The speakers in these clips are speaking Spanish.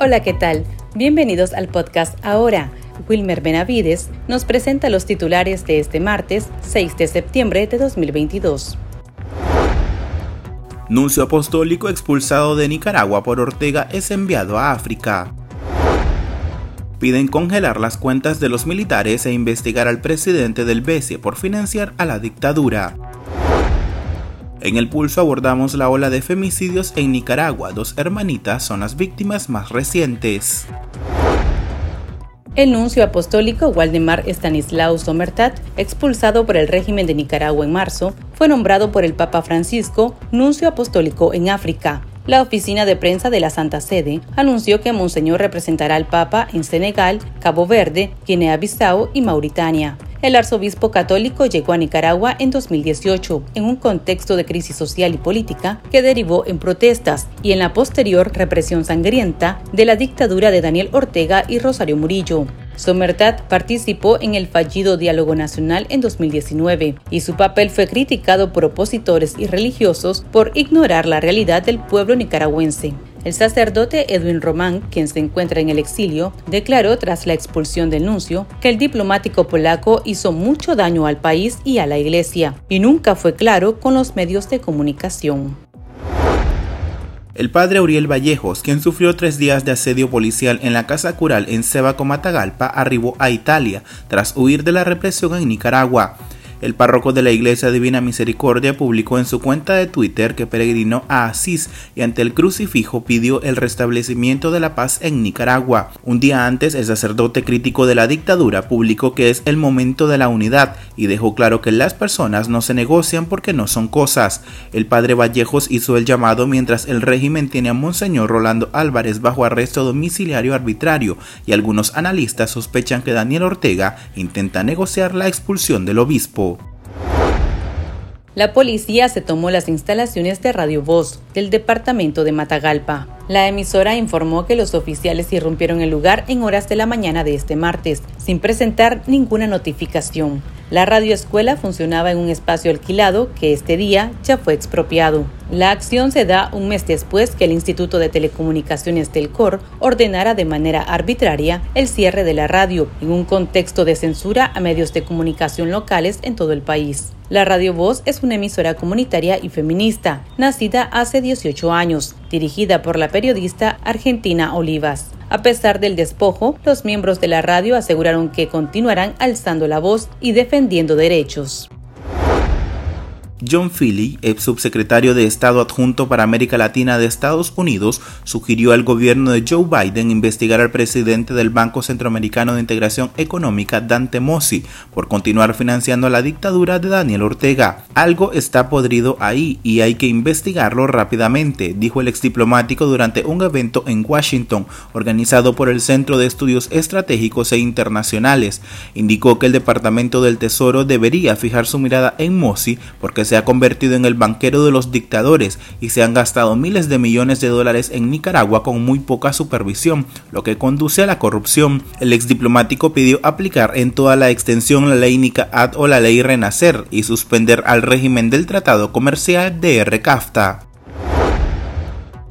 Hola, ¿qué tal? Bienvenidos al podcast Ahora. Wilmer Benavides nos presenta los titulares de este martes 6 de septiembre de 2022. Nuncio apostólico expulsado de Nicaragua por Ortega es enviado a África. Piden congelar las cuentas de los militares e investigar al presidente del BCE por financiar a la dictadura. En el pulso abordamos la ola de femicidios en Nicaragua. Dos hermanitas son las víctimas más recientes. El nuncio apostólico Waldemar Stanislao Somertat, expulsado por el régimen de Nicaragua en marzo, fue nombrado por el Papa Francisco nuncio apostólico en África. La oficina de prensa de la Santa Sede anunció que Monseñor representará al Papa en Senegal, Cabo Verde, Guinea-Bissau y Mauritania. El arzobispo católico llegó a Nicaragua en 2018 en un contexto de crisis social y política que derivó en protestas y en la posterior represión sangrienta de la dictadura de Daniel Ortega y Rosario Murillo. Somertat participó en el fallido Diálogo Nacional en 2019 y su papel fue criticado por opositores y religiosos por ignorar la realidad del pueblo nicaragüense. El sacerdote Edwin Román, quien se encuentra en el exilio, declaró tras la expulsión del nuncio que el diplomático polaco hizo mucho daño al país y a la iglesia, y nunca fue claro con los medios de comunicación. El padre Uriel Vallejos, quien sufrió tres días de asedio policial en la casa cural en Sebaco Matagalpa, arribó a Italia tras huir de la represión en Nicaragua. El párroco de la Iglesia Divina Misericordia publicó en su cuenta de Twitter que peregrinó a Asís y ante el crucifijo pidió el restablecimiento de la paz en Nicaragua. Un día antes, el sacerdote crítico de la dictadura publicó que es el momento de la unidad y dejó claro que las personas no se negocian porque no son cosas. El padre Vallejos hizo el llamado mientras el régimen tiene a Monseñor Rolando Álvarez bajo arresto domiciliario arbitrario y algunos analistas sospechan que Daniel Ortega intenta negociar la expulsión del obispo. La policía se tomó las instalaciones de Radio Voz del departamento de Matagalpa. La emisora informó que los oficiales irrumpieron el lugar en horas de la mañana de este martes, sin presentar ninguna notificación. La radioescuela funcionaba en un espacio alquilado que este día ya fue expropiado. La acción se da un mes después que el Instituto de Telecomunicaciones del COR ordenara de manera arbitraria el cierre de la radio en un contexto de censura a medios de comunicación locales en todo el país. La Radio Voz es una emisora comunitaria y feminista, nacida hace 18 años, dirigida por la periodista Argentina Olivas. A pesar del despojo, los miembros de la radio aseguraron que continuarán alzando la voz y defendiendo derechos. John Philly, ex subsecretario de Estado adjunto para América Latina de Estados Unidos, sugirió al gobierno de Joe Biden investigar al presidente del Banco Centroamericano de Integración Económica, Dante Mossi, por continuar financiando la dictadura de Daniel Ortega. Algo está podrido ahí y hay que investigarlo rápidamente, dijo el ex diplomático durante un evento en Washington organizado por el Centro de Estudios Estratégicos e Internacionales. Indicó que el Departamento del Tesoro debería fijar su mirada en Mossi porque se ha convertido en el banquero de los dictadores y se han gastado miles de millones de dólares en Nicaragua con muy poca supervisión, lo que conduce a la corrupción. El ex diplomático pidió aplicar en toda la extensión la ley NICAAD o la ley Renacer y suspender al régimen del Tratado Comercial de R-CAFTA.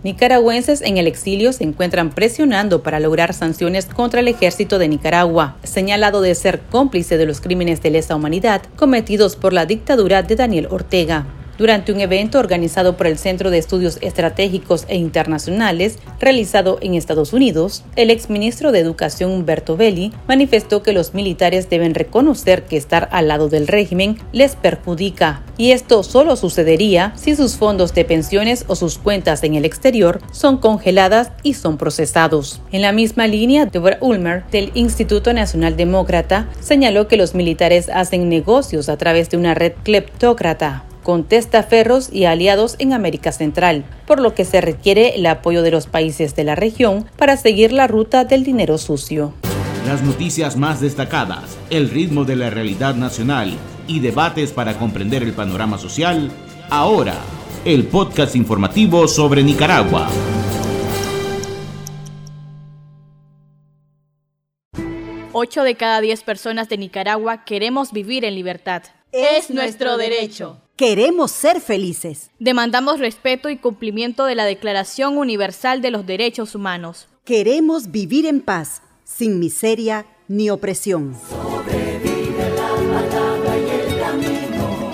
Nicaragüenses en el exilio se encuentran presionando para lograr sanciones contra el ejército de Nicaragua, señalado de ser cómplice de los crímenes de lesa humanidad cometidos por la dictadura de Daniel Ortega. Durante un evento organizado por el Centro de Estudios Estratégicos e Internacionales, realizado en Estados Unidos, el exministro de Educación Humberto Belli manifestó que los militares deben reconocer que estar al lado del régimen les perjudica, y esto solo sucedería si sus fondos de pensiones o sus cuentas en el exterior son congeladas y son procesados. En la misma línea, Deborah Ulmer, del Instituto Nacional Demócrata, señaló que los militares hacen negocios a través de una red cleptócrata con testaferros y aliados en América Central, por lo que se requiere el apoyo de los países de la región para seguir la ruta del dinero sucio. Las noticias más destacadas, el ritmo de la realidad nacional y debates para comprender el panorama social, ahora, el podcast informativo sobre Nicaragua. Ocho de cada diez personas de Nicaragua queremos vivir en libertad. Es nuestro derecho. Queremos ser felices. Demandamos respeto y cumplimiento de la Declaración Universal de los Derechos Humanos. Queremos vivir en paz, sin miseria ni opresión. Sobrevive la palabra y el camino,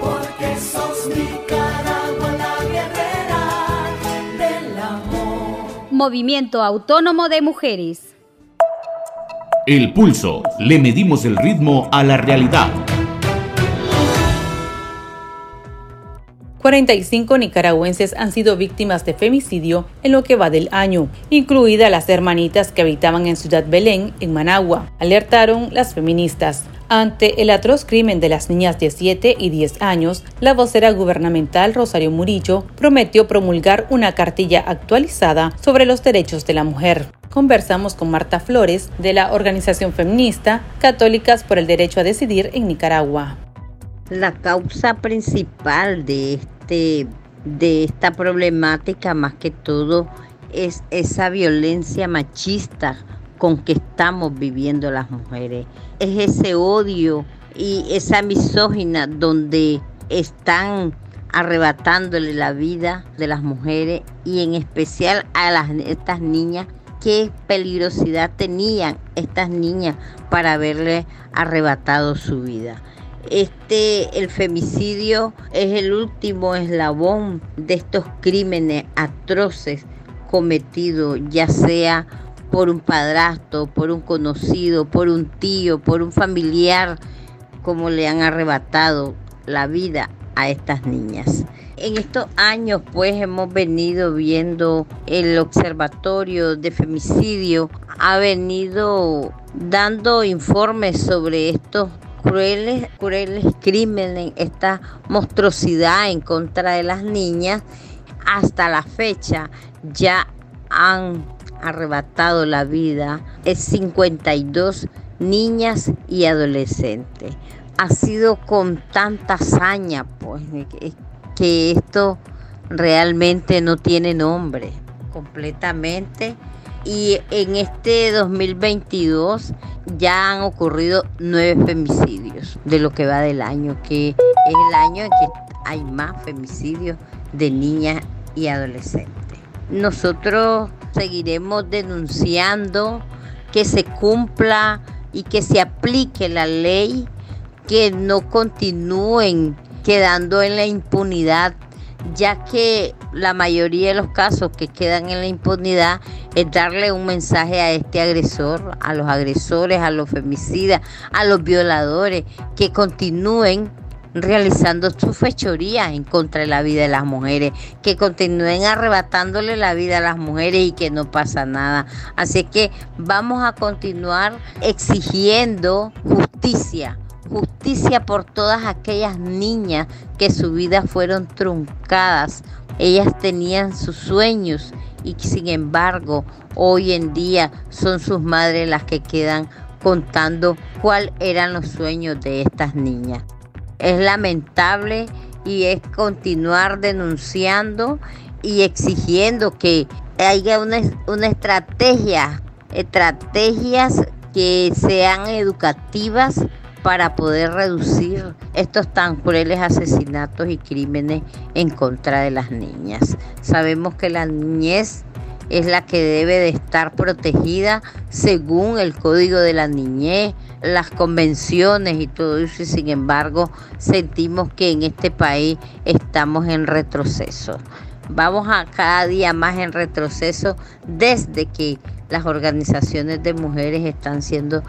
porque sos Nicaragua la guerrera del amor. Movimiento Autónomo de Mujeres. El pulso. Le medimos el ritmo a la realidad. 45 nicaragüenses han sido víctimas de femicidio en lo que va del año, incluidas las hermanitas que habitaban en Ciudad Belén, en Managua, alertaron las feministas. Ante el atroz crimen de las niñas de 7 y 10 años, la vocera gubernamental Rosario Murillo prometió promulgar una cartilla actualizada sobre los derechos de la mujer. Conversamos con Marta Flores de la organización feminista Católicas por el Derecho a Decidir en Nicaragua. La causa principal de de esta problemática más que todo es esa violencia machista con que estamos viviendo las mujeres. Es ese odio y esa misógina donde están arrebatándole la vida de las mujeres y en especial a las, estas niñas. Qué peligrosidad tenían estas niñas para haberle arrebatado su vida. Este, el femicidio es el último eslabón de estos crímenes atroces cometidos, ya sea por un padrastro, por un conocido, por un tío, por un familiar, como le han arrebatado la vida a estas niñas. En estos años pues hemos venido viendo el observatorio de femicidio, ha venido dando informes sobre estos crueles, crueles crímenes, esta monstruosidad en contra de las niñas, hasta la fecha ya han arrebatado la vida es 52 niñas y adolescentes. Ha sido con tanta hazaña, pues, que esto realmente no tiene nombre, completamente. Y en este 2022 ya han ocurrido nueve femicidios de lo que va del año, que es el año en que hay más femicidios de niñas y adolescentes. Nosotros seguiremos denunciando que se cumpla y que se aplique la ley, que no continúen quedando en la impunidad ya que la mayoría de los casos que quedan en la impunidad es darle un mensaje a este agresor, a los agresores, a los femicidas, a los violadores, que continúen realizando sus fechorías en contra de la vida de las mujeres, que continúen arrebatándole la vida a las mujeres y que no pasa nada. Así que vamos a continuar exigiendo justicia justicia por todas aquellas niñas que su vida fueron truncadas. Ellas tenían sus sueños y sin embargo hoy en día son sus madres las que quedan contando cuáles eran los sueños de estas niñas. Es lamentable y es continuar denunciando y exigiendo que haya una, una estrategia, estrategias que sean educativas para poder reducir estos tan crueles asesinatos y crímenes en contra de las niñas. Sabemos que la niñez es la que debe de estar protegida según el código de la niñez, las convenciones y todo eso, y sin embargo sentimos que en este país estamos en retroceso. Vamos a cada día más en retroceso desde que las organizaciones de mujeres están siendo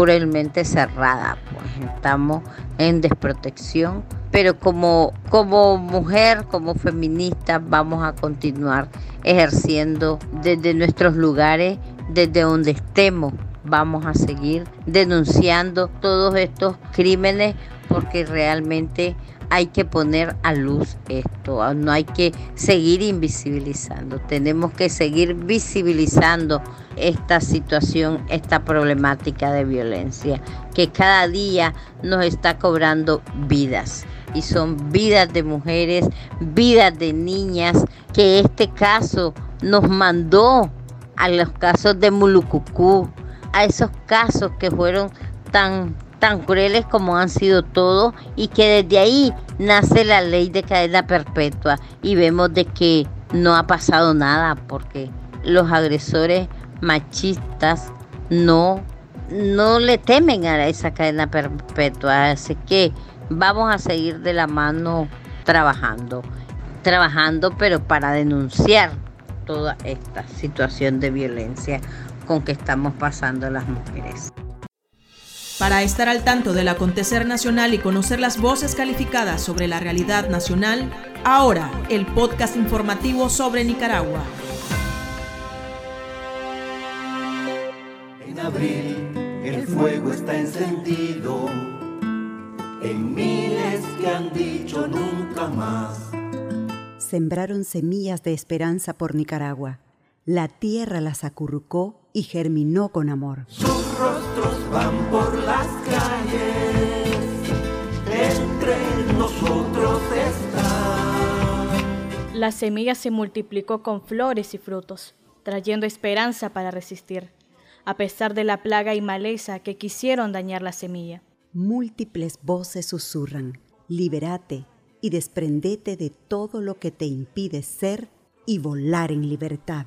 cruelmente cerrada, pues estamos en desprotección, pero como, como mujer, como feminista, vamos a continuar ejerciendo desde nuestros lugares, desde donde estemos, vamos a seguir denunciando todos estos crímenes porque realmente hay que poner a luz esto, no hay que seguir invisibilizando, tenemos que seguir visibilizando esta situación, esta problemática de violencia que cada día nos está cobrando vidas y son vidas de mujeres, vidas de niñas que este caso nos mandó a los casos de Mulucucú, a esos casos que fueron tan tan crueles como han sido todos y que desde ahí nace la ley de cadena perpetua y vemos de que no ha pasado nada porque los agresores machistas no, no le temen a esa cadena perpetua. Así que vamos a seguir de la mano trabajando, trabajando pero para denunciar toda esta situación de violencia con que estamos pasando las mujeres. Para estar al tanto del acontecer nacional y conocer las voces calificadas sobre la realidad nacional, ahora el podcast informativo sobre Nicaragua. En abril el fuego está encendido, en miles que han dicho nunca más. Sembraron semillas de esperanza por Nicaragua. La tierra las acurrucó y germinó con amor. Sus rostros van por las calles, entre nosotros está. La semilla se multiplicó con flores y frutos, trayendo esperanza para resistir, a pesar de la plaga y maleza que quisieron dañar la semilla. Múltiples voces susurran, liberate y desprendete de todo lo que te impide ser y volar en libertad.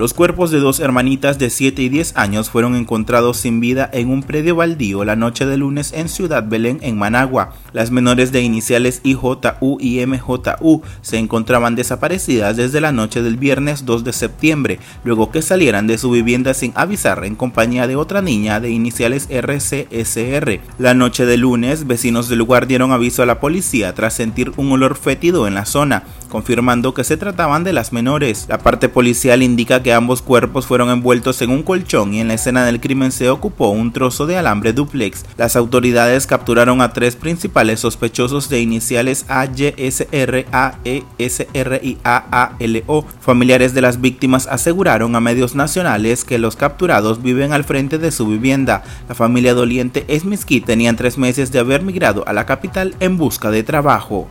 Los cuerpos de dos hermanitas de 7 y 10 años fueron encontrados sin vida en un predio baldío la noche de lunes en Ciudad Belén, en Managua. Las menores de iniciales IJU y MJU se encontraban desaparecidas desde la noche del viernes 2 de septiembre, luego que salieran de su vivienda sin avisar en compañía de otra niña de iniciales RCSR. La noche de lunes, vecinos del lugar dieron aviso a la policía tras sentir un olor fétido en la zona, confirmando que se trataban de las menores. La parte policial indica que ambos cuerpos fueron envueltos en un colchón y en la escena del crimen se ocupó un trozo de alambre duplex. Las autoridades capturaron a tres principales sospechosos de iniciales AYSR, AESR y AALO. Familiares de las víctimas aseguraron a medios nacionales que los capturados viven al frente de su vivienda. La familia doliente Esmisquí tenían tres meses de haber migrado a la capital en busca de trabajo.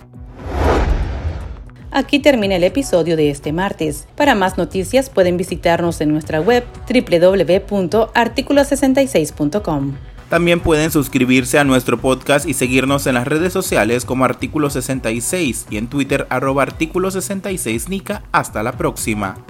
Aquí termina el episodio de este martes. Para más noticias pueden visitarnos en nuestra web www.articulo66.com. También pueden suscribirse a nuestro podcast y seguirnos en las redes sociales como Artículo 66 y en Twitter arroba Artículo 66 Nica. Hasta la próxima.